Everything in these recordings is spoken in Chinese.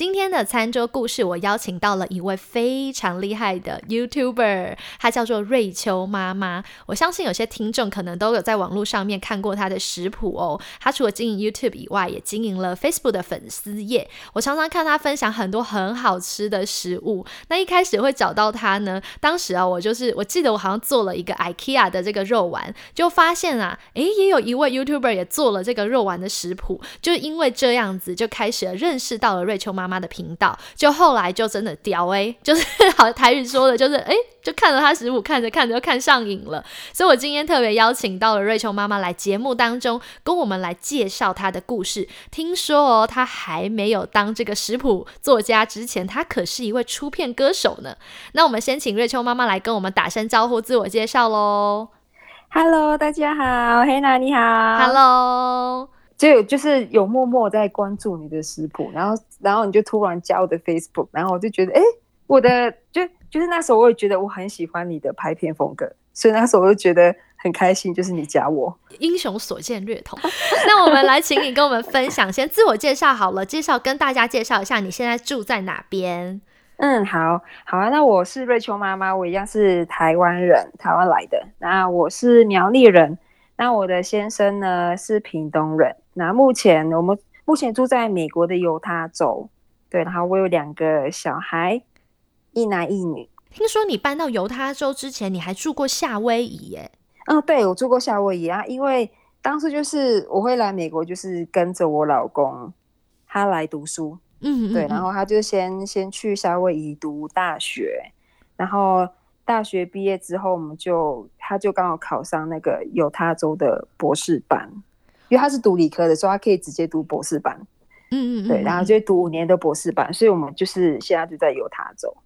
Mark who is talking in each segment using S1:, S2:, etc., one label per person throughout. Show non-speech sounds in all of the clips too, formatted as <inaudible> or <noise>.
S1: 今天的餐桌故事，我邀请到了一位非常厉害的 YouTuber，她叫做瑞秋妈妈。我相信有些听众可能都有在网络上面看过她的食谱哦。她除了经营 YouTube 以外，也经营了 Facebook 的粉丝页。我常常看她分享很多很好吃的食物。那一开始会找到她呢？当时啊，我就是我记得我好像做了一个 IKEA 的这个肉丸，就发现啊，诶，也有一位 YouTuber 也做了这个肉丸的食谱。就因为这样子，就开始认识到了瑞秋妈妈妈的频道。就后来就真的屌哎，<laughs> 就是好台语说的，就是哎，就看了他食谱，看着看着就看上瘾了。所以我今天特别邀请到了瑞秋妈妈来节目当中，跟我们来介绍她的故事。听说哦，她还没有当这个食谱作家之前，她可是一位出片歌手呢。那我们先请瑞秋妈妈来跟我们打声招呼，自我介绍喽。
S2: Hello，大家好，黑娜你好。
S1: Hello，
S2: 就就是有默默在关注你的食谱，然后然后你就突然加我的 Facebook，然后我就觉得，哎，我的就就是那时候我也觉得我很喜欢你的拍片风格，所以那时候我就觉得很开心，就是你加我。
S1: 英雄所见略同。<laughs> 那我们来请你跟我们分享，先自我介绍好了，介绍跟大家介绍一下你现在住在哪边。
S2: 嗯，好好啊。那我是瑞秋妈妈，我一样是台湾人，台湾来的。那我是苗栗人，那我的先生呢是屏东人。那目前我们目前住在美国的犹他州，对。然后我有两个小孩，一男一女。
S1: 听说你搬到犹他州之前，你还住过夏威夷耶？
S2: 嗯，对，我住过夏威夷啊。因为当时就是我会来美国，就是跟着我老公他来读书。嗯，对，然后他就先先去夏威夷读大学，然后大学毕业之后，我们就他就刚好考上那个犹他州的博士班，因为他是读理科的，所以他可以直接读博士班。嗯嗯嗯，对，然后就读五年的博士班，所以我们就是现在就在犹他州。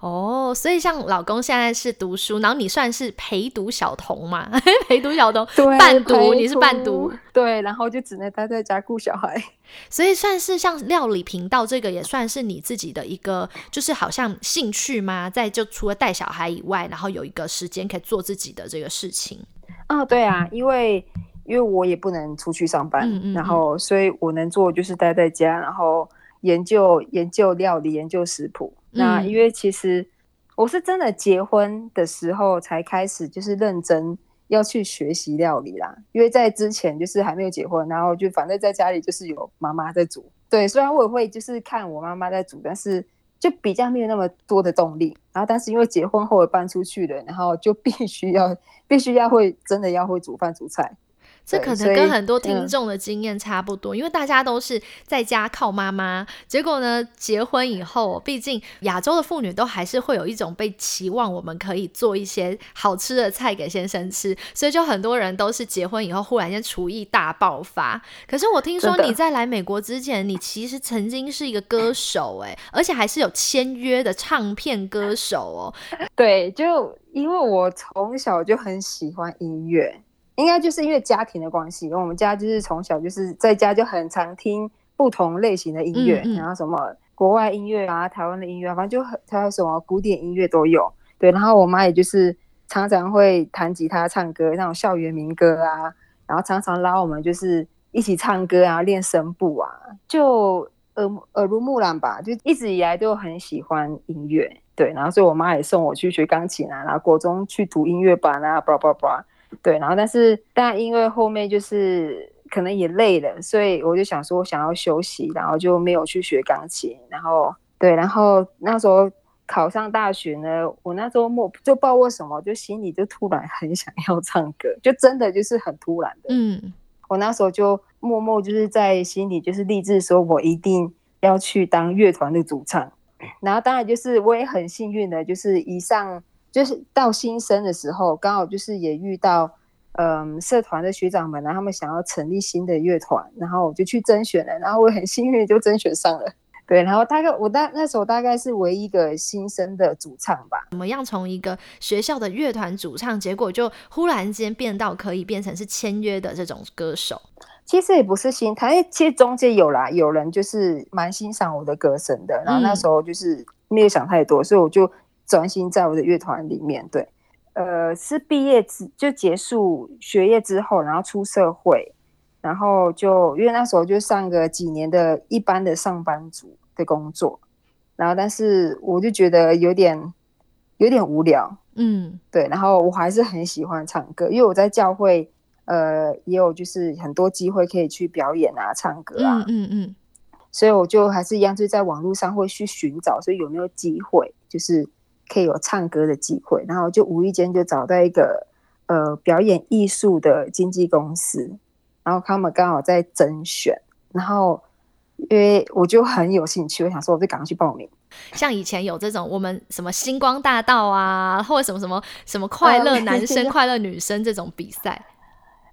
S1: 哦，所以像老公现在是读书，然后你算是陪读小童嘛？<laughs> 陪读小童，伴读，你是伴读，
S2: 对，然后就只能待在家顾小孩。<laughs>
S1: 所以算是像料理频道这个，也算是你自己的一个，就是好像兴趣吗？在就除了带小孩以外，然后有一个时间可以做自己的这个事情。
S2: 哦，对啊，因为因为我也不能出去上班，然后所以我能做就是待在家，然后研究研究料理，研究食谱。那因为其实我是真的结婚的时候才开始，就是认真要去学习料理啦。因为在之前就是还没有结婚，然后就反正在家里就是有妈妈在煮。对，虽然我也会就是看我妈妈在煮，但是就比较没有那么多的动力。然后，但是因为结婚后搬出去了，然后就必须要必须要会真的要会煮饭煮菜。
S1: 这可能跟很多听众的经验差不多，因为大家都是在家靠妈妈，结果呢，结婚以后，毕竟亚洲的妇女都还是会有一种被期望，我们可以做一些好吃的菜给先生吃，所以就很多人都是结婚以后忽然间厨艺大爆发。可是我听说你在来美国之前，你其实曾经是一个歌手，哎，而且还是有签约的唱片歌手哦。<laughs>
S2: 对，就因为我从小就很喜欢音乐。应该就是因为家庭的关系，因为我们家就是从小就是在家就很常听不同类型的音乐，然后什么国外音乐啊、台湾的音乐，反正就很还有什么古典音乐都有。对，然后我妈也就是常常会弹吉他、唱歌，那种校园民歌啊，然后常常拉我们就是一起唱歌啊、练声部啊，就耳耳濡目染吧，就一直以来都很喜欢音乐。对，然后所以我妈也送我去学钢琴啊，然后国中去读音乐班啊，叭叭叭。对，然后但是但因为后面就是可能也累了，所以我就想说想要休息，然后就没有去学钢琴。然后对，然后那时候考上大学呢，我那周末就不知道为什么，就心里就突然很想要唱歌，就真的就是很突然的。嗯，我那时候就默默就是在心里就是立志说，我一定要去当乐团的主唱。然后当然就是我也很幸运的，就是一上。就是到新生的时候，刚好就是也遇到，嗯，社团的学长们，然后他们想要成立新的乐团，然后我就去甄选了，然后我很幸运就甄选上了。对，然后大概我大那时候大概是唯一一个新生的主唱吧。
S1: 怎么样从一个学校的乐团主唱，结果就忽然间变到可以变成是签约的这种歌手？
S2: 其实也不是新，他其实中间有啦，有人就是蛮欣赏我的歌声的。然后那时候就是没有想太多，所以我就专心在我的乐团里面。对，呃，是毕业之就结束学业之后，然后出社会。然后就因为那时候就上个几年的一般的上班族的工作，然后但是我就觉得有点有点无聊，嗯，对。然后我还是很喜欢唱歌，因为我在教会，呃，也有就是很多机会可以去表演啊，唱歌啊，嗯嗯。所以我就还是一样，就在网络上会去寻找，所以有没有机会，就是可以有唱歌的机会。然后就无意间就找到一个呃表演艺术的经纪公司。然后他们刚好在甄选，然后因为我就很有兴趣，我想说我就赶快去报名。
S1: 像以前有这种我们什么星光大道啊，或者什么什么什么快乐男生、快乐女生这种比赛，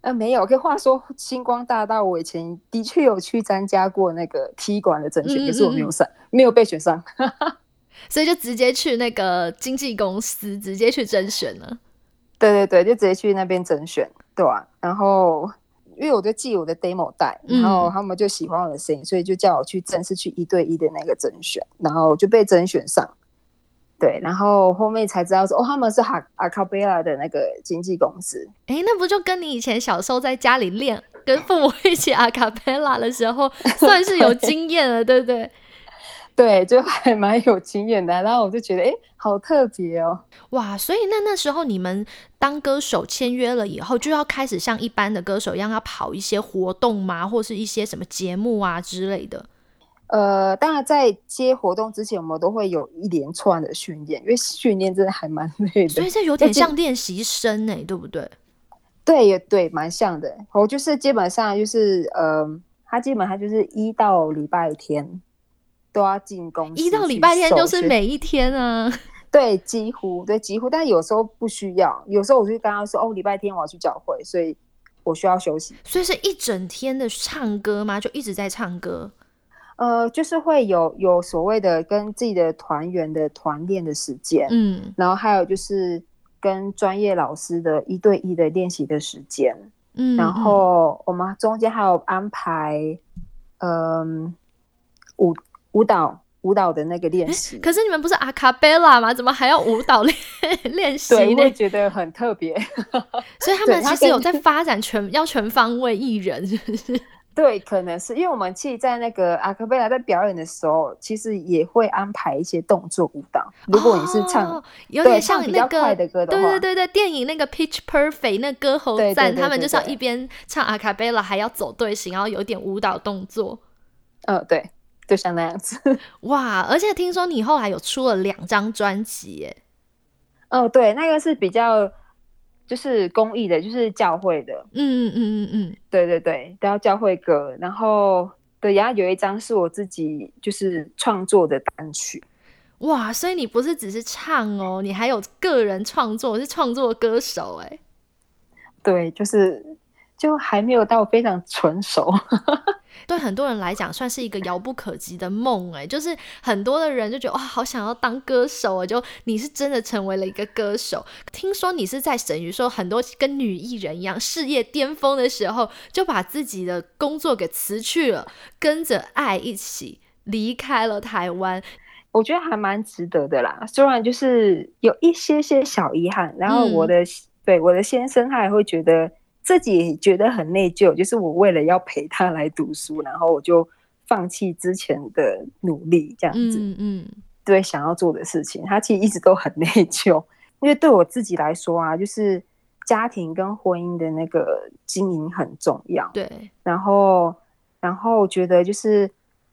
S2: 呃，没有。可话说星光大道，我以前的确有去参加过那个踢馆的甄选，可是我没有上，没有被选上，
S1: 所以就直接去那个经纪公司直接去甄选了。
S2: 对对对，就直接去那边甄选，对吧？然后。因为我就寄我的 demo 带，然后他们就喜欢我的声音，所以就叫我去正式去一对一的那个甄选，然后就被甄选上。对，然后后面才知道说，哦，他们是哈阿卡贝拉的那个经纪公司。
S1: 哎，那不就跟你以前小时候在家里练，跟父母一起阿卡贝拉的时候，算是有经验了，对不对？
S2: 对，就还蛮有经验的，然后我就觉得，哎，好特别哦，
S1: 哇！所以那那时候你们当歌手签约了以后，就要开始像一般的歌手一样，要跑一些活动吗？或是一些什么节目啊之类的？
S2: 呃，当然在接活动之前，我们都会有一连串的训练，因为训练真的还蛮累的，<laughs>
S1: 所以这有点像练习生哎，对不对？
S2: 对，也对，蛮像的。我就是基本上就是，呃，他基本上就是一到礼拜天。都要进公司，
S1: 一到礼拜天就是每一天啊。<laughs>
S2: 对，几乎对几乎，但有时候不需要，有时候我就刚刚说哦，礼拜天我要去教会，所以我需要休息。
S1: 所以是一整天的唱歌吗？就一直在唱歌？
S2: 呃，就是会有有所谓的跟自己的团员的团练的时间，嗯，然后还有就是跟专业老师的一对一的练习的时间，嗯，然后我们中间还有安排，嗯，舞。舞蹈舞蹈的那个练习，
S1: 可是你们不是阿卡贝拉吗？怎么还要舞蹈练 <laughs> 练习？
S2: 对，我觉得很特别。<laughs>
S1: 所以他们其实有在发展全要全方位艺人，是不是？<laughs>
S2: 对，可能是因为我们其实，在那个阿卡贝拉在表演的时候，其实也会安排一些动作舞蹈。如果你是唱
S1: 有点像那
S2: 个快的歌的
S1: 话，对对对对，电影那个 Pitch Perfect 那歌喉赞，他们就是要一边唱阿卡贝拉，还要走队形，然后有点舞蹈动作。
S2: 呃，对。就像那样子 <laughs>
S1: 哇！而且听说你后来有出了两张专辑耶。
S2: 哦，对，那个是比较就是公益的，就是教会的。嗯嗯嗯嗯嗯，对对对，都要教会歌。然后对，然后有一张是我自己就是创作的单曲。
S1: 哇！所以你不是只是唱哦，你还有个人创作，是创作歌手哎。
S2: 对，就是就还没有到非常成熟。<laughs>
S1: 对很多人来讲，算是一个遥不可及的梦哎，就是很多的人就觉得哇，好想要当歌手啊！就你是真的成为了一个歌手。听说你是在等于说很多跟女艺人一样，事业巅峰的时候，就把自己的工作给辞去了，跟着爱一起离开了台湾。
S2: 我觉得还蛮值得的啦，虽然就是有一些些小遗憾。然后我的对我的先生，他也会觉得。自己觉得很内疚，就是我为了要陪他来读书，然后我就放弃之前的努力，这样子，嗯嗯，对，想要做的事情，他其实一直都很内疚，<laughs> 因为对我自己来说啊，就是家庭跟婚姻的那个经营很重要，
S1: 对，
S2: 然后，然后觉得就是，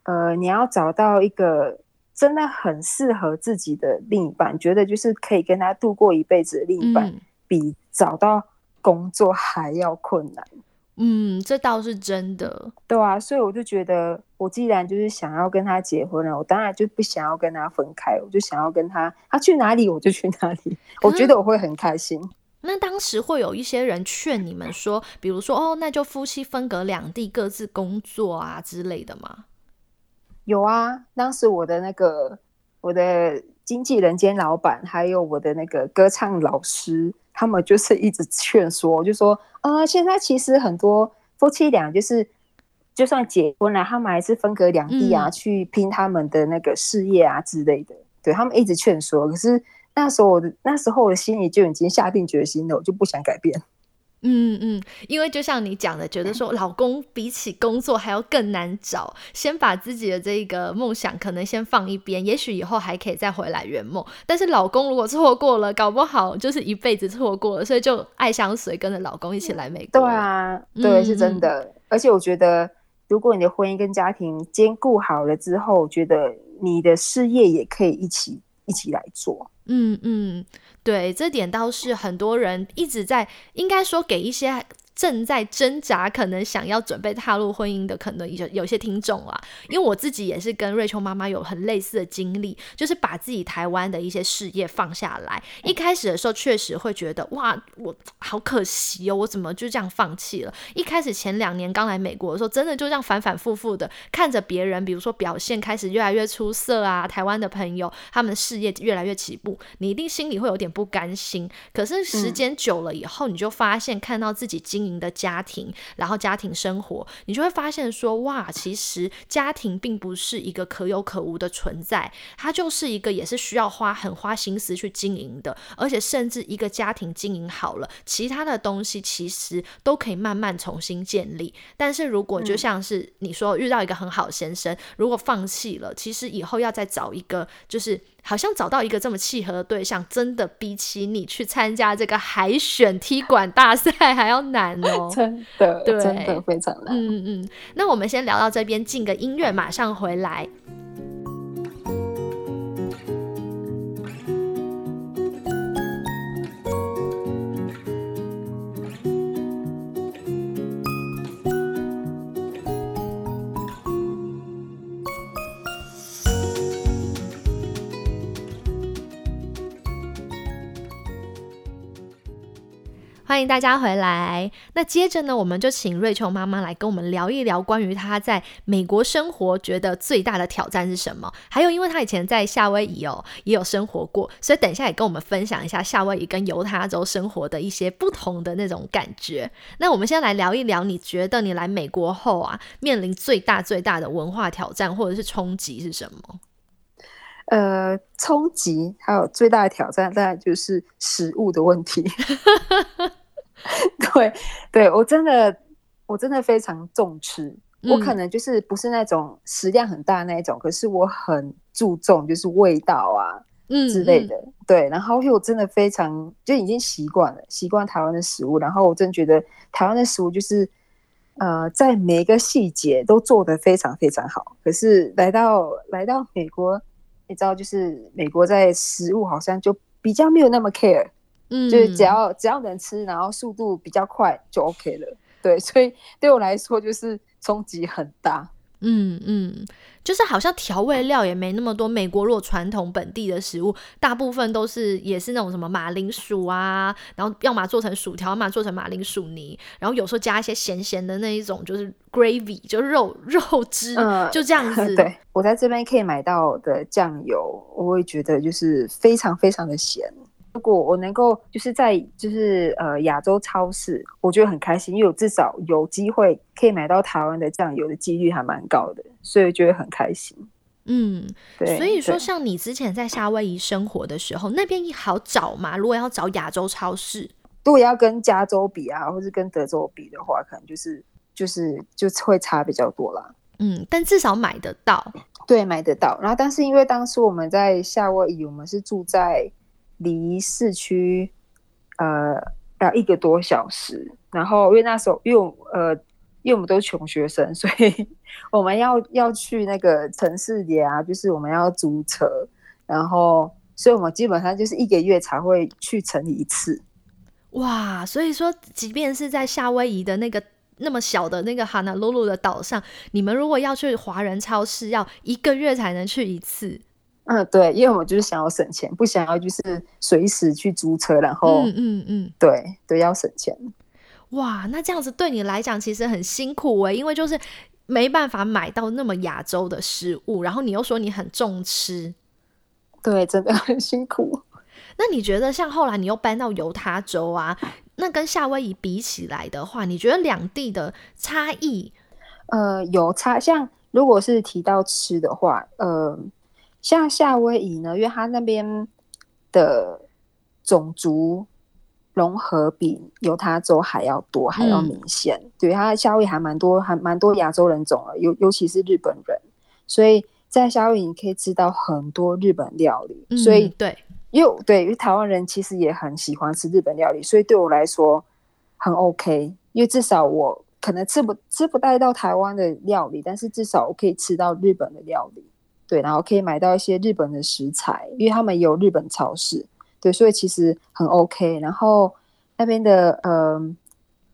S2: 呃，你要找到一个真的很适合自己的另一半，觉得就是可以跟他度过一辈子的另一半，比找到。工作还要困难，
S1: 嗯，这倒是真的，
S2: 对啊，所以我就觉得，我既然就是想要跟他结婚了，我当然就不想要跟他分开，我就想要跟他，他去哪里我就去哪里，<laughs> 我觉得我会很开心。
S1: 那当时会有一些人劝你们说，比如说，哦，那就夫妻分隔两地，各自工作啊之类的吗？
S2: 有啊，当时我的那个我的经纪人兼老板，还有我的那个歌唱老师，他们就是一直劝说，就说，呃，现在其实很多夫妻俩就是。就算结婚了，他们还是分隔两地啊，去拼他们的那个事业啊之类的。对他们一直劝说，可是那时候我的那时候我的心里就已经下定决心了，我就不想改变。
S1: 嗯嗯，因为就像你讲的，觉得说老公比起工作还要更难找，先把自己的这个梦想可能先放一边，也许以后还可以再回来圆梦。但是老公如果错过了，搞不好就是一辈子错过了，所以就爱相随，跟着老公一起来美
S2: 国。对啊，对，是真的。而且我觉得。如果你的婚姻跟家庭兼顾好了之后，觉得你的事业也可以一起一起来做。
S1: 嗯嗯，对，这点倒是很多人一直在，应该说给一些。正在挣扎，可能想要准备踏入婚姻的，可能有有些听众啊，因为我自己也是跟瑞秋妈妈有很类似的经历，就是把自己台湾的一些事业放下来。一开始的时候，确实会觉得哇，我好可惜哦，我怎么就这样放弃了？一开始前两年刚来美国的时候，真的就这样反反复复的看着别人，比如说表现开始越来越出色啊，台湾的朋友他们的事业越来越起步，你一定心里会有点不甘心。可是时间久了以后，你就发现看到自己经营。的家庭，然后家庭生活，你就会发现说，哇，其实家庭并不是一个可有可无的存在，它就是一个也是需要花很花心思去经营的，而且甚至一个家庭经营好了，其他的东西其实都可以慢慢重新建立。但是如果就像是你说遇到一个很好的先生，如果放弃了，其实以后要再找一个就是。好像找到一个这么契合的对象，真的比起你去参加这个海选踢馆大赛还要难
S2: 哦！<laughs> 真的，真的非常难。
S1: 嗯嗯，那我们先聊到这边，进个音乐，马上回来。欢迎大家回来。那接着呢，我们就请瑞秋妈妈来跟我们聊一聊关于她在美国生活觉得最大的挑战是什么。还有，因为她以前在夏威夷哦也有生活过，所以等一下也跟我们分享一下夏威夷跟犹他州生活的一些不同的那种感觉。那我们先来聊一聊，你觉得你来美国后啊，面临最大最大的文化挑战或者是冲击是什么？
S2: 呃，冲击还有最大的挑战，当然就是食物的问题。<laughs> <laughs> 对，对我真的，我真的非常重吃。我可能就是不是那种食量很大那一种，可是我很注重就是味道啊，嗯之类的。对，然后因为我真的非常就已经习惯了，习惯台湾的食物。然后我真觉得台湾的食物就是呃，在每一个细节都做得非常非常好。可是来到来到美国，你知道，就是美国在食物好像就比较没有那么 care。嗯，就是只要只要能吃，然后速度比较快就 OK 了。对，<laughs> 所以对我来说就是冲击很大。
S1: 嗯嗯，就是好像调味料也没那么多。美国如果传统本地的食物，大部分都是也是那种什么马铃薯啊，然后要么做成薯条，要么做成马铃薯泥，然后有时候加一些咸咸的那一种，就是 gravy，就是肉肉汁，就这样子。
S2: 对我在这边可以买到的酱油，我会觉得就是非常非常的咸。如果我能够就是在就是呃亚洲超市，我觉得很开心，因为我至少有机会可以买到台湾的酱油的几率还蛮高的，所以觉得很开心。
S1: 嗯，对。所以说，像你之前在夏威夷生活的时候，那边好找吗？如果要找亚洲超市，
S2: 如果要跟加州比啊，或是跟德州比的话，可能就是就是就会差比较多啦。
S1: 嗯，但至少买得到。
S2: 对，买得到。然后，但是因为当时我们在夏威夷，我们是住在。离市区，呃，要一个多小时。然后，因为那时候，因为呃，因为我们都是穷学生，所以 <laughs> 我们要要去那个城市里啊，就是我们要租车。然后，所以我们基本上就是一个月才会去城里一次。
S1: 哇！所以说，即便是在夏威夷的那个那么小的那个哈纳鲁鲁的岛上，你们如果要去华人超市，要一个月才能去一次。
S2: 嗯，对，因为我就是想要省钱，不想要就是随时去租车，然后，嗯嗯嗯，对对，要省钱。
S1: 哇，那这样子对你来讲其实很辛苦哎，因为就是没办法买到那么亚洲的食物，然后你又说你很重吃，
S2: 对，真的很辛苦。
S1: 那你觉得像后来你又搬到犹他州啊，那跟夏威夷比起来的话，你觉得两地的差异？
S2: 呃，有差。像如果是提到吃的话，呃，像夏威夷呢，因为它那边的种族融合比犹他州还要多，还要明显。对，它夏威夷还蛮多，还蛮多亚洲人种了，尤尤其是日本人，所以在夏威夷你可以吃到很多日本料理。所以
S1: 对。
S2: 因为对，因为台湾人其实也很喜欢吃日本料理，所以对我来说很 OK。因为至少我可能吃不吃不带到台湾的料理，但是至少我可以吃到日本的料理，对，然后可以买到一些日本的食材，因为他们有日本超市，对，所以其实很 OK。然后那边的呃。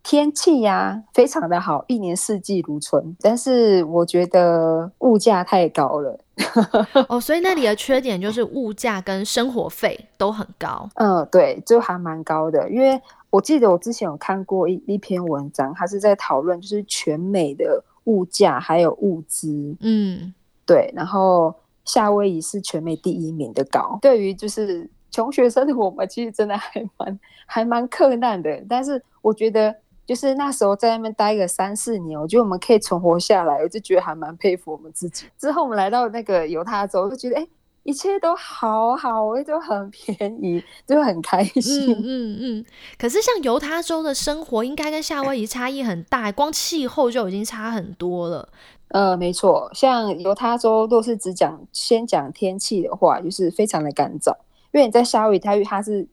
S2: 天气呀，非常的好，一年四季如春。但是我觉得物价太高了。<laughs>
S1: 哦，所以那里的缺点就是物价跟生活费都很高。
S2: 嗯，对，就还蛮高的。因为我记得我之前有看过一一篇文章，它是在讨论就是全美的物价还有物资。嗯，对。然后夏威夷是全美第一名的高。对于就是穷学生的我们，其实真的还蛮还蛮困难的。但是我觉得。就是那时候在那边待个三四年，我觉得我们可以存活下来，我就觉得还蛮佩服我们自己。之后我们来到那个犹他州，就觉得哎，一切都好好，就很便宜，就很开心。
S1: 嗯嗯嗯。可是像犹他州的生活，应该跟夏威夷差异很大，光气候就已经差很多了。
S2: 呃，没错，像犹他州，若是只讲先讲天气的话，就是非常的干燥，因为你在夏威夷，它它是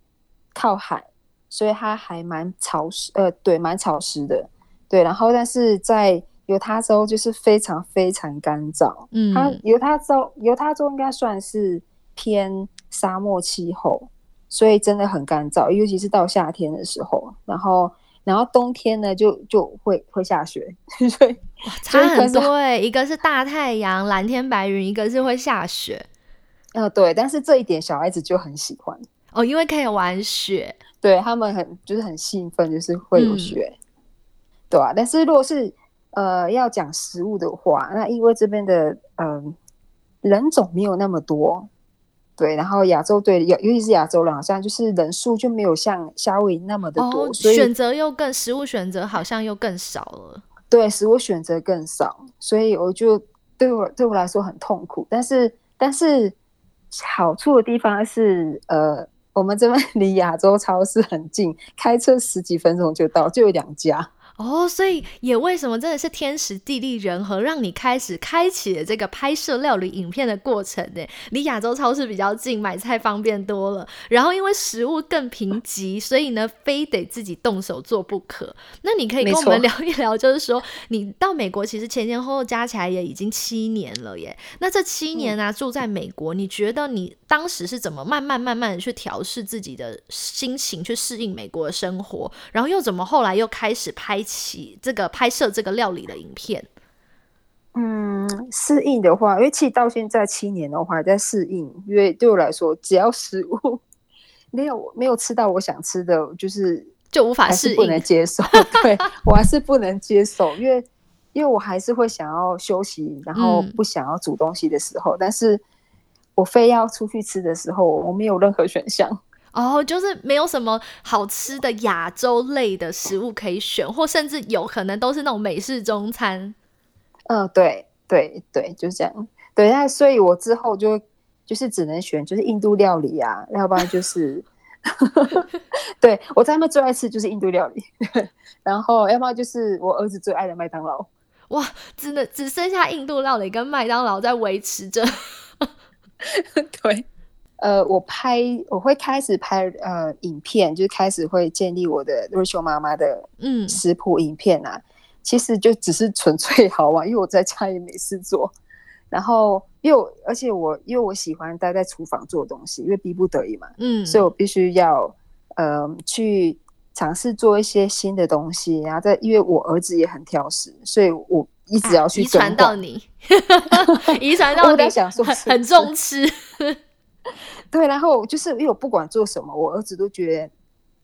S2: 靠海。所以它还蛮潮湿，呃，对，蛮潮湿的，对。然后，但是在犹他州就是非常非常干燥，嗯，它犹他州犹他州应该算是偏沙漠气候，所以真的很干燥，尤其是到夏天的时候。然后，然后冬天呢，就就会会下雪，<laughs> 所以
S1: 差很多哎，一个是大太阳、蓝天白云，一个是会下雪。
S2: 呃，对，但是这一点小孩子就很喜欢
S1: 哦，因为可以玩雪。
S2: 对他们很就是很兴奋，就是会有雪，对啊？但是如果是呃要讲食物的话，那因为这边的嗯人种没有那么多，对，然后亚洲对尤尤其是亚洲人，好像就是人数就没有像夏威夷那么的多，所以
S1: 选择又更食物选择好像又更少了。
S2: 对，使我选择更少，所以我就对我对我来说很痛苦。但是但是好处的地方是呃。我们这边 <laughs> 离亚洲超市很近，开车十几分钟就到，就有两家。
S1: 哦，所以也为什么真的是天时地利人和，让你开始开启了这个拍摄料理影片的过程呢？离亚洲超市比较近，买菜方便多了。然后因为食物更贫瘠，所以呢，非得自己动手做不可。那你可以跟我们聊一聊，就是说你到美国其实前前后后加起来也已经七年了耶。那这七年啊，住在美国，你觉得你当时是怎么慢慢慢慢的去调试自己的心情，去适应美国的生活？然后又怎么后来又开始拍？起这个拍摄这个料理的影片，
S2: 嗯，适应的话，因为其实到现在七年的话还在适应，因为对我来说，只要食物没有没有吃到我想吃的，就是
S1: 就无法适应，
S2: 不能接受。<laughs> 对我还是不能接受，因为因为我还是会想要休息，然后不想要煮东西的时候，但是我非要出去吃的时候，我没有任何选项。<laughs>
S1: 哦，就是没有什么好吃的亚洲类的食物可以选，或甚至有可能都是那种美式中餐。
S2: 嗯，对对对，就是这样。对，那所以我之后就就是只能选就是印度料理啊，要不然就是，<laughs> 对我在那边最爱吃就是印度料理，<laughs> 然后要不然就是我儿子最爱的麦当劳。
S1: 哇，真的只剩下印度料理跟麦当劳在维持着。<laughs>
S2: 对。呃，我拍我会开始拍呃影片，就是开始会建立我的瑞秋妈妈的嗯食谱影片啊。其实就只是纯粹好玩，因为我在家也没事做。然后，因为而且我因为我喜欢待在厨房做东西，因为逼不得已嘛，嗯，所以我必须要呃去尝试做一些新的东西。然后在因为我儿子也很挑食，所以我一直要去
S1: 遗传到你，<laughs> 遗传 <laughs> 到你，想说很重吃。<laughs>
S2: 对，然后就是因为我不管做什么，我儿子都觉得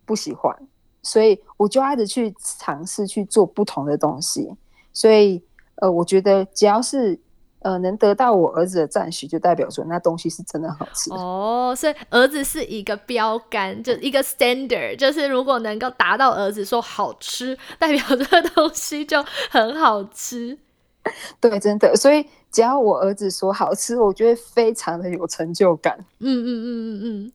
S2: 不喜欢，所以我就一直去尝试去做不同的东西。所以呃，我觉得只要是呃能得到我儿子的赞许，就代表说那东西是真的好吃。
S1: 哦，所以儿子是一个标杆，就一个 standard，就是如果能够达到儿子说好吃，代表这个东西就很好吃。<laughs>
S2: 对，真的，所以只要我儿子说好吃，我觉得非常的有成就感。
S1: 嗯嗯嗯嗯嗯。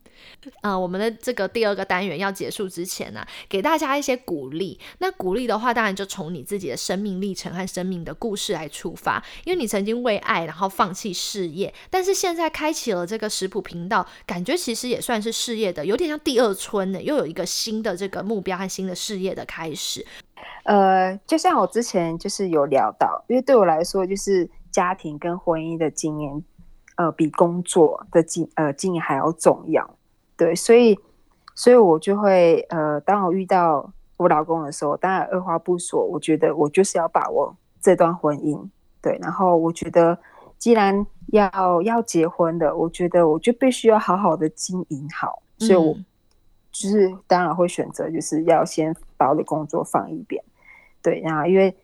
S1: 呃，我们的这个第二个单元要结束之前呢，给大家一些鼓励。那鼓励的话，当然就从你自己的生命历程和生命的故事来出发。因为你曾经为爱然后放弃事业，但是现在开启了这个食谱频道，感觉其实也算是事业的，有点像第二春呢，又有一个新的这个目标和新的事业的开始。
S2: 呃，就像我之前就是有聊到，因为对我来说，就是家庭跟婚姻的经验，呃，比工作的经呃经验还要重要。对，所以，所以我就会呃，当我遇到我老公的时候，当然二话不说，我觉得我就是要把握这段婚姻。对，然后我觉得既然要要结婚的，我觉得我就必须要好好的经营好，所以我就是当然会选择就是要先把我的工作放一边。对，然后因为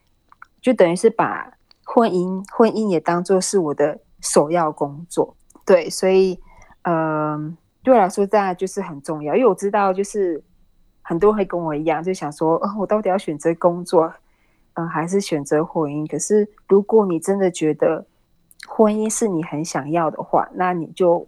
S2: 就等于是把婚姻婚姻也当做是我的首要工作。对，所以嗯。对我来说，当然就是很重要，因为我知道，就是很多人会跟我一样，就想说，哦，我到底要选择工作，嗯，还是选择婚姻？可是，如果你真的觉得婚姻是你很想要的话，那你就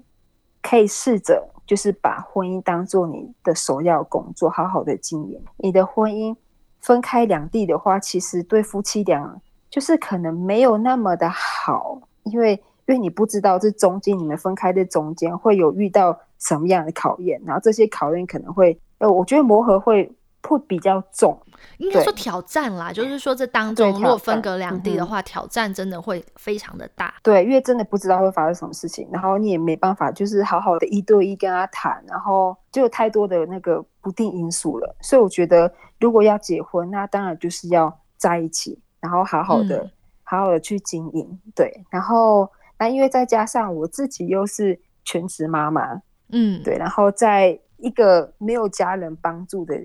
S2: 可以试着，就是把婚姻当做你的首要工作，好好的经营。你的婚姻分开两地的话，其实对夫妻俩就是可能没有那么的好，因为因为你不知道这中间你们分开的中间会有遇到。什么样的考验？然后这些考验可能会，呃，我觉得磨合会会比较重，
S1: 应该说挑战啦。就是说这当中，如果分隔两地的话，挑战真的会非常的大。
S2: 对，因为真的不知道会发生什么事情，然后你也没办法，就是好好的一对一跟他谈，然后就有太多的那个不定因素了。所以我觉得，如果要结婚，那当然就是要在一起，然后好好的、好好的去经营。对，然后那因为再加上我自己又是全职妈妈。嗯，对，然后在一个没有家人帮助的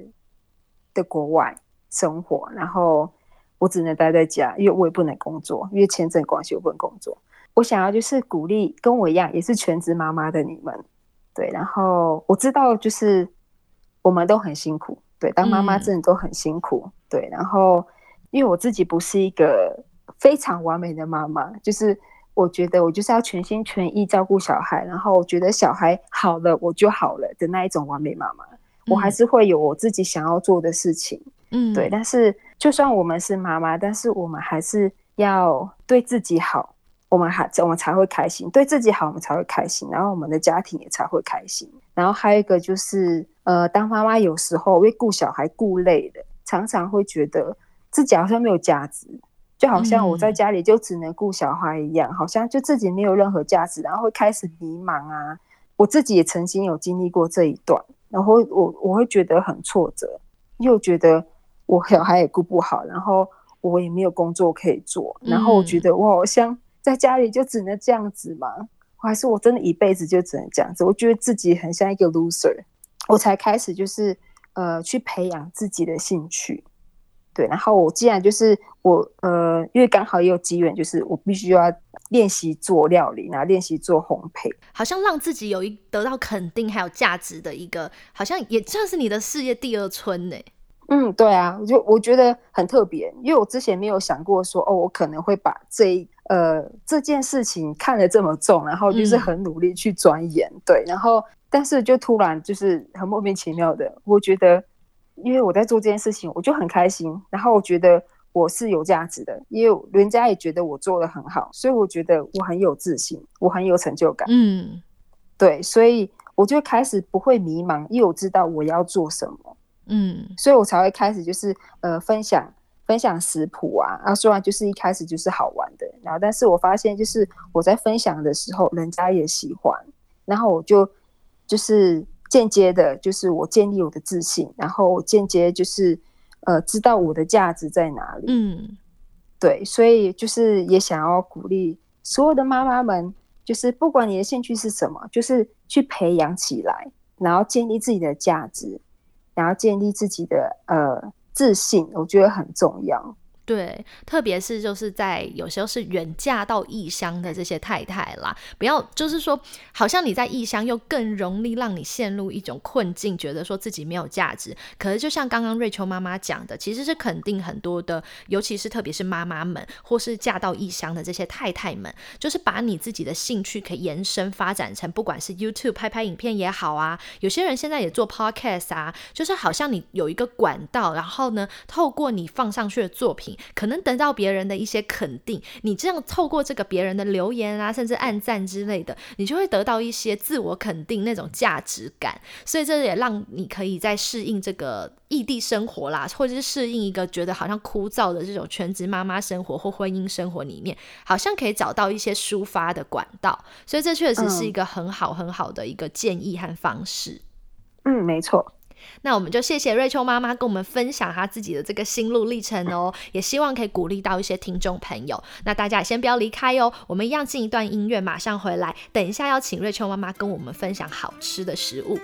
S2: 的国外生活，然后我只能待在家，因为我也不能工作，因为签证关系我不能工作。我想要就是鼓励跟我一样也是全职妈妈的你们，对，然后我知道就是我们都很辛苦，对，当妈妈真的都很辛苦，对，然后因为我自己不是一个非常完美的妈妈，就是。我觉得我就是要全心全意照顾小孩，然后我觉得小孩好了我就好了的那一种完美妈妈。我还是会有我自己想要做的事情，嗯，对。但是就算我们是妈妈，但是我们还是要对自己好，我们还我们才会开心。对自己好，我们才会开心，然后我们的家庭也才会开心。然后还有一个就是，呃，当妈妈有时候为顾小孩顾累的，常常会觉得自己好像没有价值。就好像我在家里就只能顾小孩一样，好像就自己没有任何价值，然后会开始迷茫啊。我自己也曾经有经历过这一段，然后我我会觉得很挫折，又觉得我小孩也顾不好，然后我也没有工作可以做，然后我觉得我好像在家里就只能这样子嘛，还是我真的一辈子就只能这样子？我觉得自己很像一个 loser，我才开始就是呃去培养自己的兴趣。对，然后我既然就是我呃，因为刚好也有机缘，就是我必须要练习做料理，然后练习做烘焙，
S1: 好像让自己有一得到肯定还有价值的一个，好像也算是你的事业第二春呢。
S2: 嗯，对啊，我就我觉得很特别，因为我之前没有想过说哦，我可能会把这呃这件事情看得这么重，然后就是很努力去钻研，对，然后但是就突然就是很莫名其妙的，我觉得。因为我在做这件事情，我就很开心，然后我觉得我是有价值的，因为人家也觉得我做的很好，所以我觉得我很有自信，我很有成就感。嗯，对，所以我就开始不会迷茫，因为我知道我要做什么。嗯，所以我才会开始就是呃分享分享食谱啊，然后虽然就是一开始就是好玩的，然后但是我发现就是我在分享的时候，人家也喜欢，然后我就就是。间接的，就是我建立我的自信，然后间接就是，呃，知道我的价值在哪里。嗯，对，所以就是也想要鼓励所有的妈妈们，就是不管你的兴趣是什么，就是去培养起来，然后建立自己的价值，然后建立自己的呃自信，我觉得很重要。
S1: 对，特别是就是在有时候是远嫁到异乡的这些太太啦，不要就是说，好像你在异乡又更容易让你陷入一种困境，觉得说自己没有价值。可是就像刚刚瑞秋妈妈讲的，其实是肯定很多的，尤其是特别是妈妈们，或是嫁到异乡的这些太太们，就是把你自己的兴趣可以延伸发展成，不管是 YouTube 拍拍影片也好啊，有些人现在也做 Podcast 啊，就是好像你有一个管道，然后呢，透过你放上去的作品。可能得到别人的一些肯定，你这样透过这个别人的留言啊，甚至暗赞之类的，你就会得到一些自我肯定那种价值感。所以这也让你可以在适应这个异地生活啦，或者是适应一个觉得好像枯燥的这种全职妈妈生活或婚姻生活里面，好像可以找到一些抒发的管道。所以这确实是一个很好很好的一个建议和方式。
S2: 嗯，没错。
S1: 那我们就谢谢瑞秋妈妈跟我们分享她自己的这个心路历程哦，也希望可以鼓励到一些听众朋友。那大家也先不要离开哦，我们一样进一段音乐，马上回来。等一下要请瑞秋妈妈跟我们分享好吃的食物。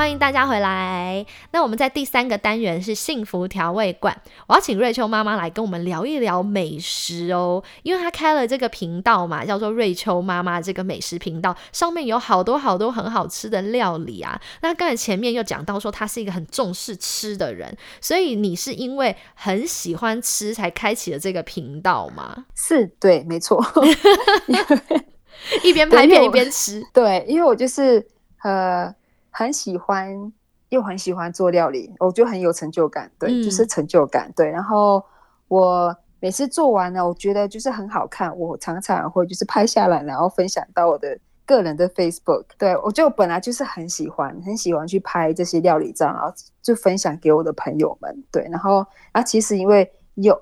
S1: 欢迎大家回来。那我们在第三个单元是幸福调味馆，我要请瑞秋妈妈来跟我们聊一聊美食哦，因为她开了这个频道嘛，叫做瑞秋妈妈这个美食频道，上面有好多好多很好吃的料理啊。那刚才前面又讲到说，她是一个很重视吃的人，所以你是因为很喜欢吃才开启了这个频道吗？
S2: 是对，没错，<laughs> <laughs>
S1: 一边拍片一边吃，
S2: 对，因为我就是呃。很喜欢，又很喜欢做料理，我觉得很有成就感，对，就是成就感，对。然后我每次做完了，我觉得就是很好看，我常常会就是拍下来，然后分享到我的个人的 Facebook。对我就本来就是很喜欢，很喜欢去拍这些料理照，然后就分享给我的朋友们，对。然后啊，其实因为有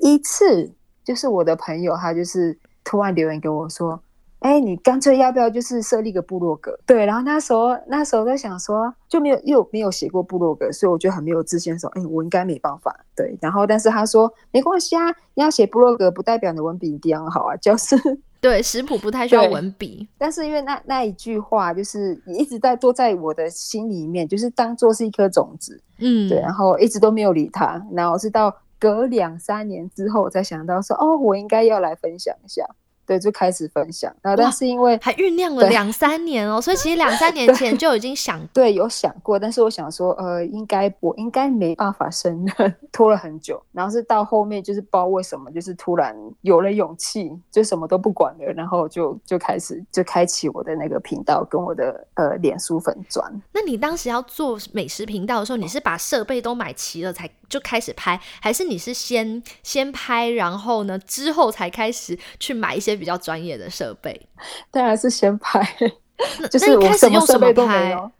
S2: 一次，就是我的朋友他就是突然留言给我说。哎，你干脆要不要就是设立个部落格？对，然后那时候那时候在想说，就没有又没有写过部落格，所以我觉得很没有自信，说，哎，我应该没办法。对，然后但是他说没关系啊，你要写部落格不代表你的文笔一定要好啊，就是 <laughs>
S1: 对食谱不太需要文笔，
S2: 但是因为那那一句话就是一直在坐在我的心里面，就是当做是一颗种子，嗯，对，然后一直都没有理他，然后是到隔两三年之后我才想到说，哦，我应该要来分享一下。对，就开始分享，然后但是因为
S1: 还酝酿了两三年哦，所以其实两三 <laughs> 年前就已经想
S2: 对有想过，但是我想说，呃，应该我应该没办法胜任，<laughs> 拖了很久，然后是到后面就是不知道为什么，就是突然有了勇气，就什么都不管了，然后就就开始就开启我的那个频道跟我的呃脸书粉钻。
S1: 那你当时要做美食频道的时候，你是把设备都买齐了才就开始拍，还是你是先先拍，然后呢之后才开始去买一些？比较专业的设备，<laughs>
S2: 当然是先拍，<laughs> 就是我什么设备都没有，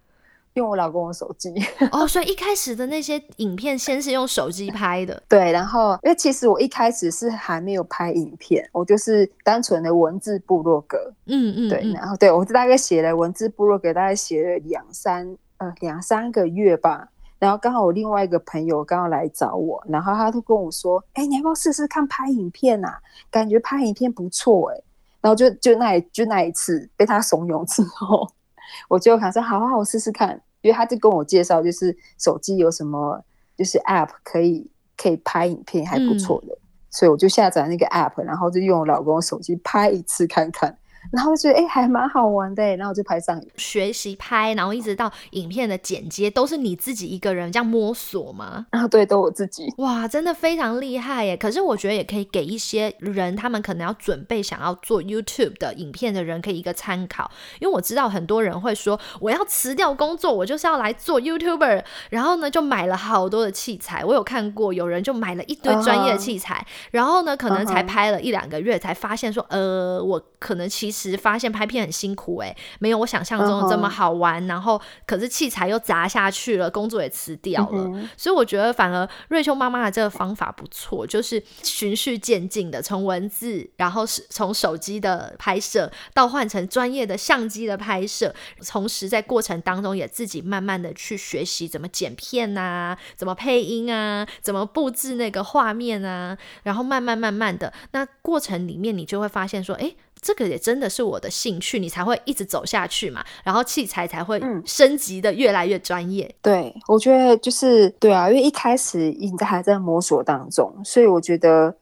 S2: 用我老公的手机。<laughs>
S1: 哦，所以一开始的那些影片先是用手机拍的。
S2: 对，然后因为其实我一开始是还没有拍影片，我就是单纯的文字部落格。嗯嗯，对，然后对我大概写了文字部落格，大概写了两三呃两三个月吧。然后刚好我另外一个朋友刚好来找我，然后他就跟我说：“哎，你要不要试试看拍影片啊？感觉拍影片不错哎。”然后就就那就那一次被他怂恿之后，<laughs> 我就想说：“好啊，我试试看。”因为他就跟我介绍，就是手机有什么就是 App 可以可以拍影片还不错的，所以我就下载那个 App，然后就用我老公手机拍一次看看。然后觉得哎还蛮好玩的，然后就拍上
S1: 学习拍，然后一直到影片的剪接都是你自己一个人这样摸索吗？
S2: 啊，对，都我自己。
S1: 哇，真的非常厉害耶！可是我觉得也可以给一些人，他们可能要准备想要做 YouTube 的影片的人，可以一个参考。因为我知道很多人会说，我要辞掉工作，我就是要来做 YouTuber，然后呢就买了好多的器材。我有看过有人就买了一堆专业的器材，然后呢可能才拍了一两个月，才发现说，呃，我可能其其实发现拍片很辛苦，哎，没有我想象中的这么好玩。然后，可是器材又砸下去了，工作也辞掉了。所以我觉得，反而瑞秋妈妈的这个方法不错，就是循序渐进的，从文字，然后是从手机的拍摄，到换成专业的相机的拍摄，同时在过程当中也自己慢慢的去学习怎么剪片啊，怎么配音啊，怎么布置那个画面啊，然后慢慢慢慢的，那过程里面你就会发现说，哎。这个也真的是我的兴趣，你才会一直走下去嘛，然后器材才会升级的越来越专业。
S2: 对，我觉得就是对啊，因为一开始应该还在摸索当中，所以我觉得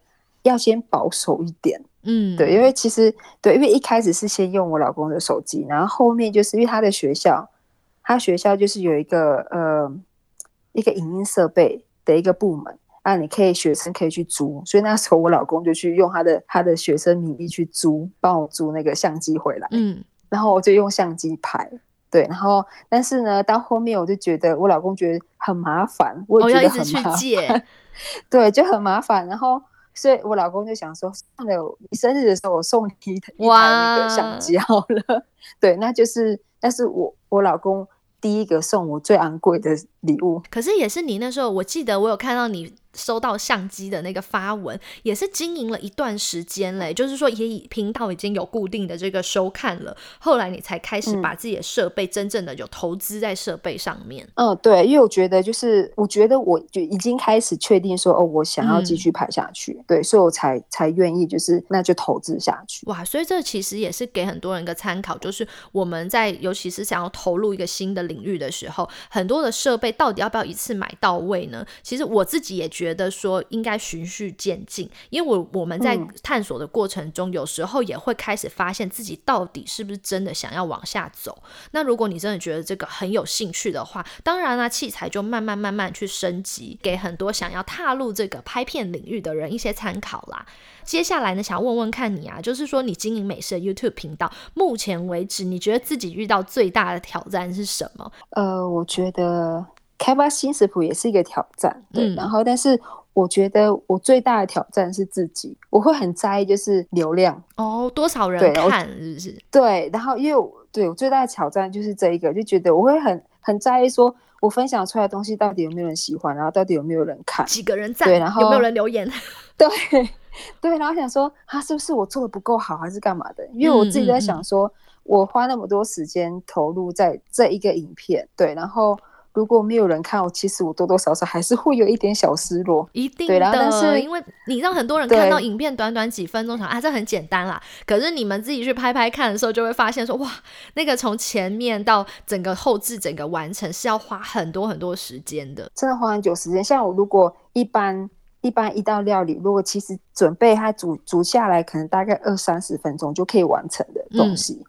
S2: 要先保守一点。嗯，对，因为其实对，因为一开始是先用我老公的手机，然后后面就是因为他的学校，他学校就是有一个呃一个影音设备的一个部门。那你可以学生可以去租，所以那时候我老公就去用他的他的学生名义去租，帮我租那个相机回来。嗯，然后我就用相机拍，对，然后但是呢，到后面我就觉得我老公觉得很麻烦，我也觉得很麻烦，<laughs> 对，就很麻烦。然后所以我老公就想说，算了，你生日的时候我送你一台那个相机好了。<laughs> 对，那就是，但是我我老公第一个送我最昂贵的礼物，
S1: 可是也是你那时候，我记得我有看到你。收到相机的那个发文，也是经营了一段时间嘞，就是说也已频道已经有固定的这个收看了，后来你才开始把自己的设备真正的有投资在设备上面。
S2: 嗯，对，因为我觉得就是我觉得我就已经开始确定说哦，我想要继续拍下去，对，所以我才才愿意就是那就投资下去。
S1: 哇，所以这其实也是给很多人一个参考，就是我们在尤其是想要投入一个新的领域的时候，很多的设备到底要不要一次买到位呢？其实我自己也觉得说应该循序渐进，因为我我们在探索的过程中，有时候也会开始发现自己到底是不是真的想要往下走。那如果你真的觉得这个很有兴趣的话，当然啦，器材就慢慢慢慢去升级，给很多想要踏入这个拍片领域的人一些参考啦。接下来呢，想问问看你啊，就是说你经营美食的 YouTube 频道，目前为止你觉得自己遇到最大的挑战是什么？
S2: 呃，我觉得。开发新食谱也是一个挑战，对。然后，但是我觉得我最大的挑战是自己，我会很在意就是流量
S1: 哦，多少人看是不是？
S2: 对。然后，因为对我最大的挑战就是这一个，就觉得我会很很在意，说我分享出来的东西到底有没有人喜欢，然后到底有没有人看，
S1: 几个人赞，对，然后有没有人留言？<laughs>
S2: 对 <laughs> 对。然后想说，啊，是不是我做的不够好，还是干嘛的？因为我自己在想说，我花那么多时间投入在这一个影片，对，然后。如果没有人看，我其实我多多少少还是会有一点小失落。
S1: 一定的，但是因为你让很多人看到影片，短短几分钟，想啊，这很简单啦。可是你们自己去拍拍看的时候，就会发现说，哇，那个从前面到整个后置、整个完成是要花很多很多时间的，
S2: 真的花很久时间。像我如果一般一般一道料理，如果其实准备它煮煮下来，可能大概二三十分钟就可以完成的东西。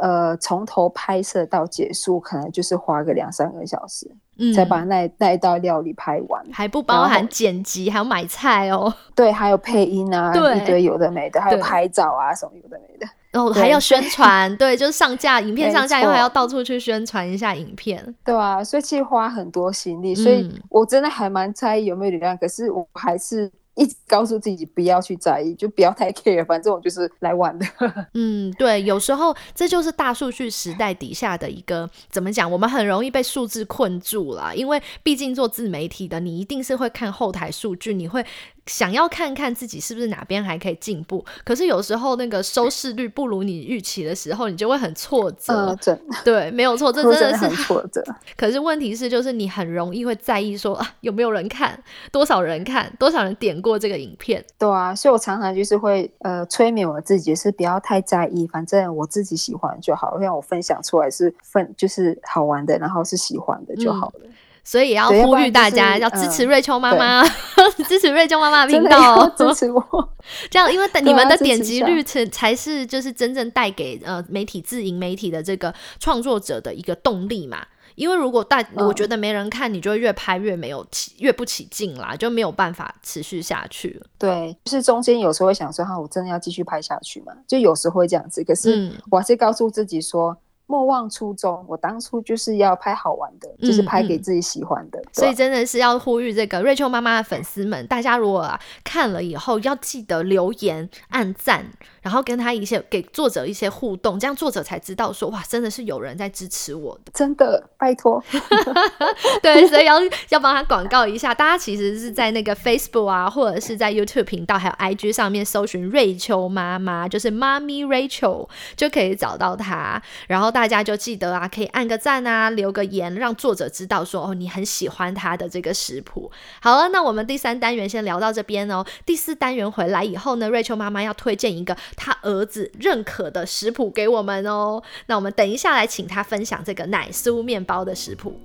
S2: 呃，从头拍摄到结束，可能就是花个两三个小时，嗯，再把那那一道料理拍完，
S1: 还不包含剪辑，还有买菜哦。
S2: 对，还有配音啊，一堆有的没的，还有拍照啊，什么有的没的。
S1: 然后还要宣传，对，就是上架影片上架以后，还要到处去宣传一下影片，
S2: 对啊，所以其实花很多心力，所以我真的还蛮在意有没有流量，可是我还是。一直告诉自己不要去在意，就不要太 care，反正我就是来玩的。<laughs>
S1: 嗯，对，有时候这就是大数据时代底下的一个怎么讲？我们很容易被数字困住了，因为毕竟做自媒体的，你一定是会看后台数据，你会。想要看看自己是不是哪边还可以进步，可是有时候那个收视率不如你预期的时候，你就会很挫折。对，没有错，这 <laughs> 真的是
S2: 很挫折。<laughs>
S1: 可是问题是，就是你很容易会在意说啊，有没有人看，多少人看，多少人点过这个影片。
S2: 对啊，所以我常常就是会呃催眠我自己，是不要太在意，反正我自己喜欢就好，让我分享出来是分就是好玩的，然后是喜欢的就好了。
S1: 所以也要呼吁大家要 <laughs> 支持瑞秋妈妈，支持瑞秋妈妈频道，
S2: 支持我。<laughs>
S1: 这样，因为 <laughs> 你们的点击率才才是就是真正带给呃媒体自营媒体的这个创作者的一个动力嘛。因为如果大我觉得没人看，你就会越拍越没有起，越不起劲啦，就没有办法持续下去。
S2: 对，就是中间有时候会想说，哈，我真的要继续拍下去嘛？就有时候会这样子。可是我还是告诉自己说。莫忘初衷，我当初就是要拍好玩的，就是拍给自己喜欢的。
S1: 所以真的是要呼吁这个瑞秋妈妈的粉丝们，大家如果看了以后，要记得留言、按赞。然后跟他一些给作者一些互动，这样作者才知道说哇，真的是有人在支持我 <laughs> 的，
S2: 真的拜托。
S1: 对，所以要要帮他广告一下，大家其实是在那个 Facebook 啊，或者是在 YouTube 频道还有 IG 上面搜寻瑞秋妈妈，就是妈咪 Rachel 就可以找到他。然后大家就记得啊，可以按个赞啊，留个言，让作者知道说哦，你很喜欢他的这个食谱。好了，那我们第三单元先聊到这边哦。第四单元回来以后呢，瑞秋妈妈要推荐一个他儿子认可的食谱给我们哦。那我们等一下来请他分享这个奶酥面包的食谱。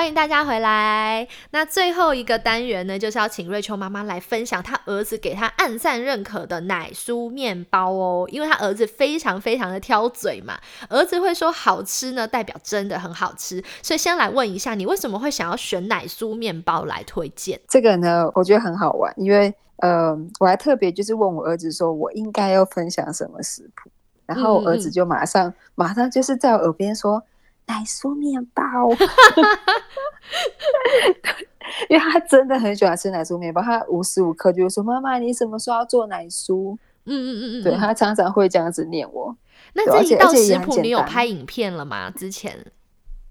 S1: 欢迎大家回来。那最后一个单元呢，就是要请瑞秋妈妈来分享她儿子给她暗赞认可的奶酥面包哦。因为她儿子非常非常的挑嘴嘛，儿子会说好吃呢，代表真的很好吃。所以先来问一下，你为什么会想要选奶酥面包来推荐？
S2: 这个呢，我觉得很好玩，因为呃，我还特别就是问我儿子说，我应该要分享什么食谱，然后我儿子就马上马上就是在我耳边说。奶酥面包，<laughs> 因为他真的很喜欢吃奶酥面包，他无时无刻就说：“妈妈，你什么时候要做奶酥？”嗯嗯嗯嗯，对他常常会这样子念我。
S1: 那这一道食谱你有拍影片了吗？之前？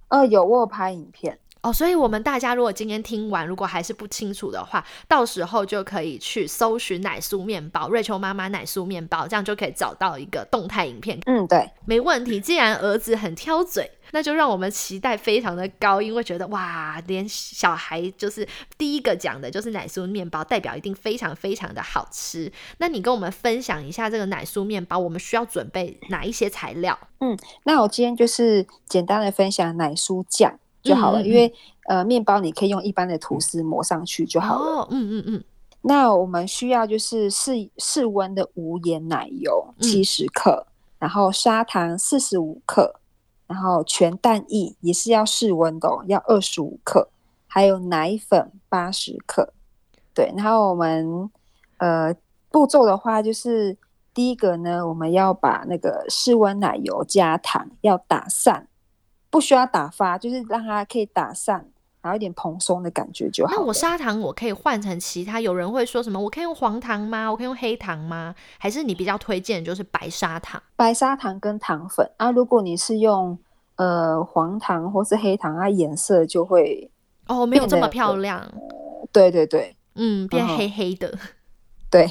S2: 哦，有，我有拍影片。
S1: 哦，所以我们大家如果今天听完，如果还是不清楚的话，到时候就可以去搜寻奶酥面包，瑞秋妈妈奶酥面包，这样就可以找到一个动态影片。
S2: 嗯，对，
S1: 没问题。既然儿子很挑嘴。那就让我们期待非常的高，因为觉得哇，连小孩就是第一个讲的就是奶酥面包，代表一定非常非常的好吃。那你跟我们分享一下这个奶酥面包，我们需要准备哪一些材料？
S2: 嗯，那我今天就是简单的分享奶酥酱就好了，因为呃，面包你可以用一般的吐司抹上去就好了。嗯嗯嗯。那我们需要就是室室温的无盐奶油七十克，然后砂糖四十五克。然后全蛋液也是要室温的哦，要二十五克，还有奶粉八十克。对，然后我们呃步骤的话，就是第一个呢，我们要把那个室温奶油加糖要打散，不需要打发，就是让它可以打散，然后一点蓬松的感觉就好。
S1: 那我砂糖我可以换成其他？有人会说什么？我可以用黄糖吗？我可以用黑糖吗？还是你比较推荐就是白砂糖？
S2: 白砂糖跟糖粉啊，如果你是用呃，黄糖或是黑糖，它颜色就会
S1: 哦，没有这么漂亮。
S2: 对对对，
S1: 嗯，变黑黑的。<laughs>
S2: 对，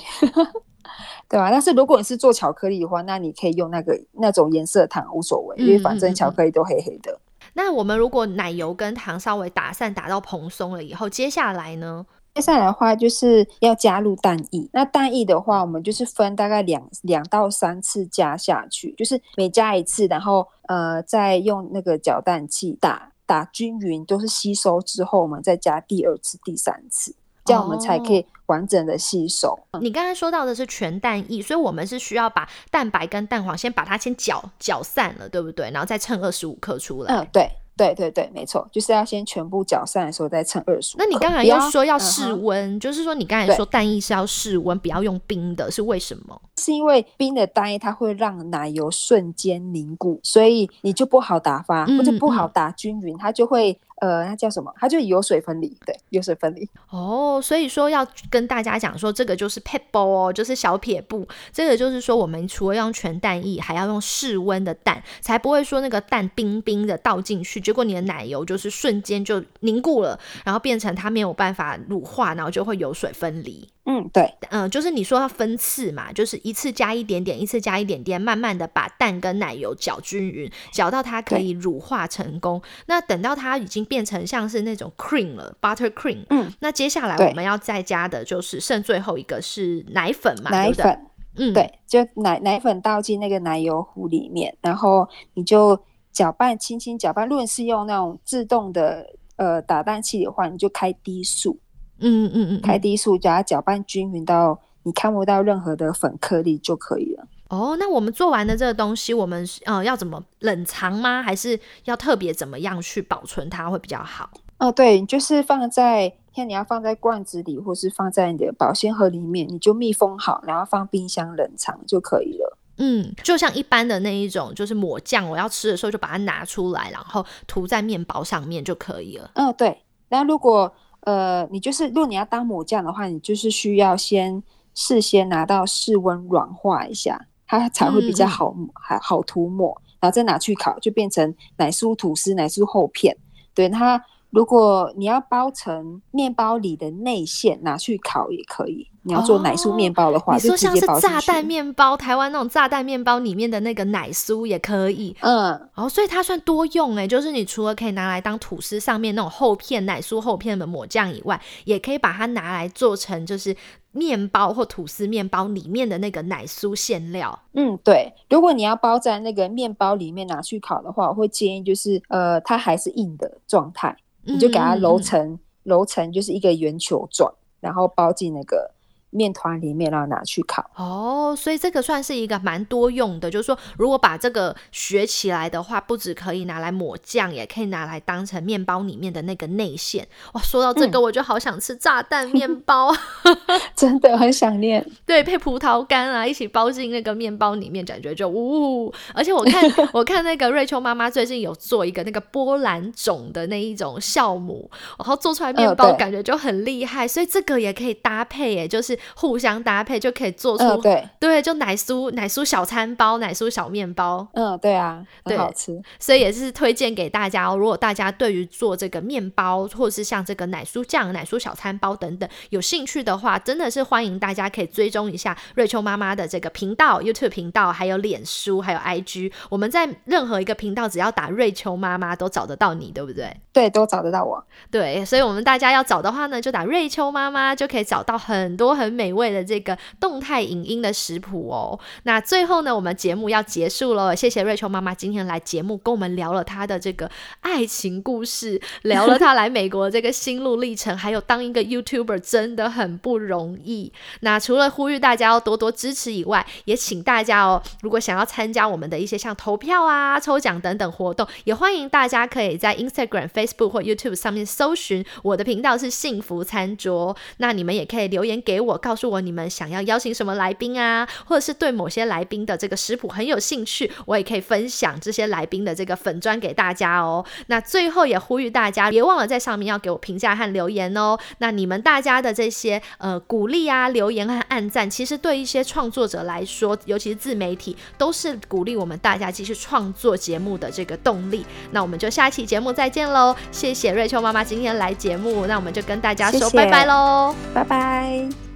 S2: 对吧？但是如果你是做巧克力的话，那你可以用那个那种颜色糖无所谓，因为反正巧克力都黑黑的。
S1: 那我们如果奶油跟糖稍微打散，打到蓬松了以后，接下来呢？
S2: 接下来的话就是要加入蛋液。那蛋液的话，我们就是分大概两两到三次加下去，就是每加一次，然后呃再用那个搅蛋器打打均匀，都是吸收之后，我们再加第二次、第三次，这样我们才可以完整的吸收。
S1: 你刚才说到的是全蛋液，所以我们是需要把蛋白跟蛋黄先把它先搅搅散了，对不对？然后再称二十五克出来。
S2: 嗯，对。对对对，没错，就是要先全部搅散的时候再称二十五。
S1: 那你刚才又说要室温，就是说你刚才说蛋液是要室温，不要用冰的，是为什么？
S2: 是因为冰的蛋液它会让奶油瞬间凝固，所以你就不好打发，或者不好打均匀，它就会。呃，那叫什么？它就油水分离，对，油水分离。
S1: 哦，所以说要跟大家讲说，这个就是 p e b a l 哦，就是小撇布。这个就是说，我们除了用全蛋液，还要用室温的蛋，才不会说那个蛋冰冰的倒进去，结果你的奶油就是瞬间就凝固了，然后变成它没有办法乳化，然后就会油水分离。
S2: 嗯，对，
S1: 嗯，就是你说要分次嘛，就是一次加一点点，一次加一点点，慢慢的把蛋跟奶油搅均匀，搅到它可以乳化成功。那等到它已经变成像是那种 cream 了，butter cream，嗯，那接下来我们要再加的就是剩最后一个是奶粉嘛，
S2: 奶粉，嗯，对，就奶奶粉倒进那个奶油壶里面，然后你就搅拌，轻轻搅拌。如果是用那种自动的呃打蛋器的话，你就开低速。嗯嗯嗯，开低速，把它搅拌均匀到你看不到任何的粉颗粒就可以了。
S1: 哦，那我们做完的这个东西，我们呃要怎么冷藏吗？还是要特别怎么样去保存它会比较好？
S2: 哦，对，就是放在像你要放在罐子里，或是放在你的保鲜盒里面，你就密封好，然后放冰箱冷藏就可以了。
S1: 嗯，就像一般的那一种，就是抹酱，我要吃的时候就把它拿出来，然后涂在面包上面就可以了。
S2: 嗯，对。那如果呃，你就是如果你要当抹酱的话，你就是需要先事先拿到室温软化一下，它才会比较好还好涂抹，然后再拿去烤，就变成奶酥吐司、奶酥厚片。对它。如果你要包成面包里的内馅，拿去烤也可以。你要做奶酥面包的话，
S1: 你说像是炸弹面包，台湾那种炸弹面包里面的那个奶酥也可以。嗯，哦，所以它算多用哎，就是你除了可以拿来当吐司上面那种厚片奶酥厚片的抹酱以外，也可以把它拿来做成就是面包或吐司面包里面的那个奶酥馅料。
S2: 嗯，对。如果你要包在那个面包里面拿去烤的话，我会建议就是呃，它还是硬的状态。你就给它揉成揉成就是一个圆球状，然后包进那个。面团里面，然后拿去烤
S1: 哦，所以这个算是一个蛮多用的。就是说，如果把这个学起来的话，不止可以拿来抹酱，也可以拿来当成面包里面的那个内馅。哇，说到这个，我就好想吃炸弹面包，<laughs>
S2: 真的很想念。
S1: 对，配葡萄干啊，一起包进那个面包里面，感觉就呜。而且我看，<laughs> 我看那个瑞秋妈妈最近有做一个那个波兰种的那一种酵母，然后做出来面包感觉就很厉害。所以这个也可以搭配，耶，就是。互相搭配就可以做出
S2: 对
S1: 对，就奶酥奶酥小餐包、奶酥小面包。
S2: 嗯，对啊，很好吃。
S1: 所以也是推荐给大家哦。如果大家对于做这个面包，或者是像这个奶酥酱、奶酥小餐包等等有兴趣的话，真的是欢迎大家可以追踪一下瑞秋妈妈的这个频道、YouTube 频道，还有脸书，还有 IG。我们在任何一个频道，只要打瑞秋妈妈，都找得到你，对不对？
S2: 对，都找得到我。
S1: 对，所以我们大家要找的话呢，就打瑞秋妈妈，就可以找到很多很。很美味的这个动态影音的食谱哦。那最后呢，我们节目要结束了，谢谢瑞秋妈妈今天来节目跟我们聊了她的这个爱情故事，聊了她来美国这个心路历程，还有当一个 YouTuber 真的很不容易。那除了呼吁大家要多多支持以外，也请大家哦，如果想要参加我们的一些像投票啊、抽奖等等活动，也欢迎大家可以在 Instagram、Facebook 或 YouTube 上面搜寻我的频道是幸福餐桌。那你们也可以留言给我。告诉我你们想要邀请什么来宾啊，或者是对某些来宾的这个食谱很有兴趣，我也可以分享这些来宾的这个粉砖给大家哦。那最后也呼吁大家，别忘了在上面要给我评价和留言哦。那你们大家的这些呃鼓励啊、留言和按赞，其实对一些创作者来说，尤其是自媒体，都是鼓励我们大家继续创作节目的这个动力。那我们就下期节目再见喽！谢谢瑞秋妈妈今天来节目，那我们就跟大家说拜拜喽，
S2: 拜拜。